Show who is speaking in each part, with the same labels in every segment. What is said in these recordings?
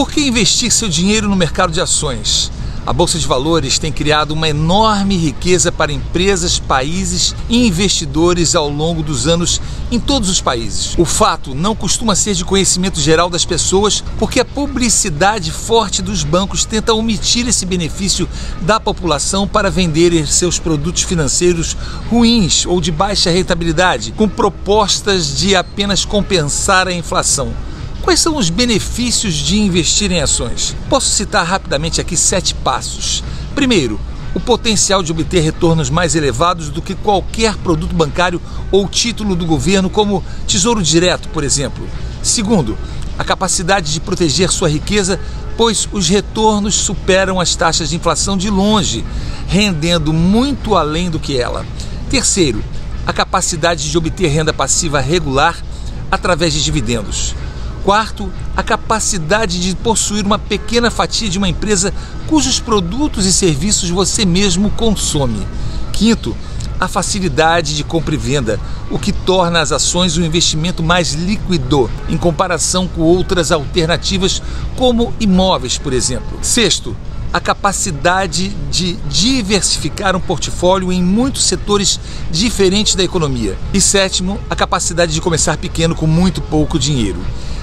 Speaker 1: Por que investir seu dinheiro no mercado de ações? A Bolsa de Valores tem criado uma enorme riqueza para empresas, países e investidores ao longo dos anos em todos os países. O fato não costuma ser de conhecimento geral das pessoas, porque a publicidade forte dos bancos tenta omitir esse benefício da população para vender seus produtos financeiros ruins ou de baixa rentabilidade, com propostas de apenas compensar a inflação. Quais são os benefícios de investir em ações? Posso citar rapidamente aqui sete passos. Primeiro, o potencial de obter retornos mais elevados do que qualquer produto bancário ou título do governo, como Tesouro Direto, por exemplo. Segundo, a capacidade de proteger sua riqueza, pois os retornos superam as taxas de inflação de longe, rendendo muito além do que ela. Terceiro, a capacidade de obter renda passiva regular através de dividendos. Quarto, a capacidade de possuir uma pequena fatia de uma empresa cujos produtos e serviços você mesmo consome. Quinto, a facilidade de compra e venda, o que torna as ações um investimento mais líquido em comparação com outras alternativas, como imóveis, por exemplo. Sexto, a capacidade de diversificar um portfólio em muitos setores diferentes da economia. E sétimo, a capacidade de começar pequeno com muito pouco dinheiro.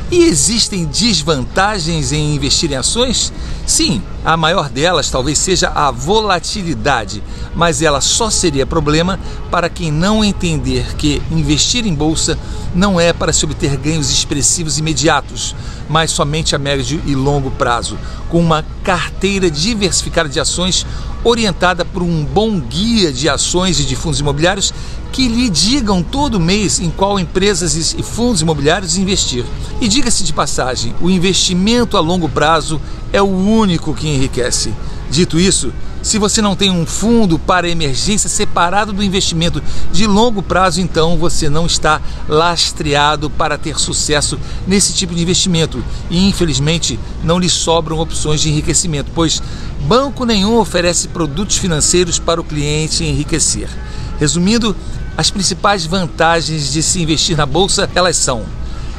Speaker 1: E existem desvantagens em investir em ações? Sim, a maior delas talvez seja a volatilidade, mas ela só seria problema para quem não entender que investir em bolsa não é para se obter ganhos expressivos imediatos, mas somente a médio e longo prazo, com uma carteira diversificada de ações orientada por um bom guia de ações e de fundos imobiliários que lhe digam todo mês em qual empresas e fundos imobiliários investir. E diga-se de passagem, o investimento a longo prazo é o único que enriquece. Dito isso, se você não tem um fundo para emergência separado do investimento de longo prazo, então você não está lastreado para ter sucesso nesse tipo de investimento. E infelizmente não lhe sobram opções de enriquecimento, pois banco nenhum oferece produtos financeiros para o cliente enriquecer. Resumindo, as principais vantagens de se investir na bolsa, elas são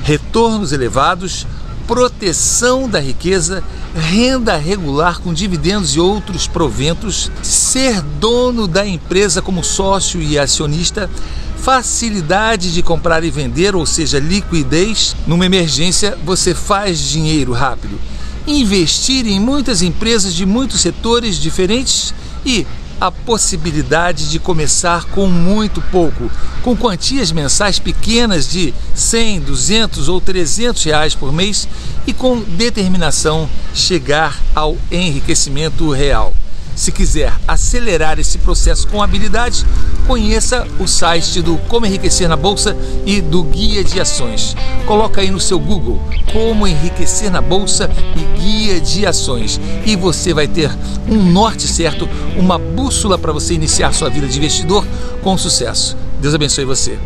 Speaker 1: retornos elevados, proteção da riqueza, renda regular com dividendos e outros proventos, ser dono da empresa como sócio e acionista, facilidade de comprar e vender, ou seja, liquidez. Numa emergência, você faz dinheiro rápido. Investir em muitas empresas de muitos setores diferentes e a possibilidade de começar com muito pouco, com quantias mensais pequenas de 100, 200 ou 300 reais por mês e com determinação chegar ao enriquecimento real. Se quiser acelerar esse processo com habilidade, conheça o site do Como Enriquecer na Bolsa e do Guia de Ações. Coloca aí no seu Google Como Enriquecer na Bolsa e Guia de Ações e você vai ter um norte certo, uma bússola para você iniciar sua vida de investidor com sucesso. Deus abençoe você.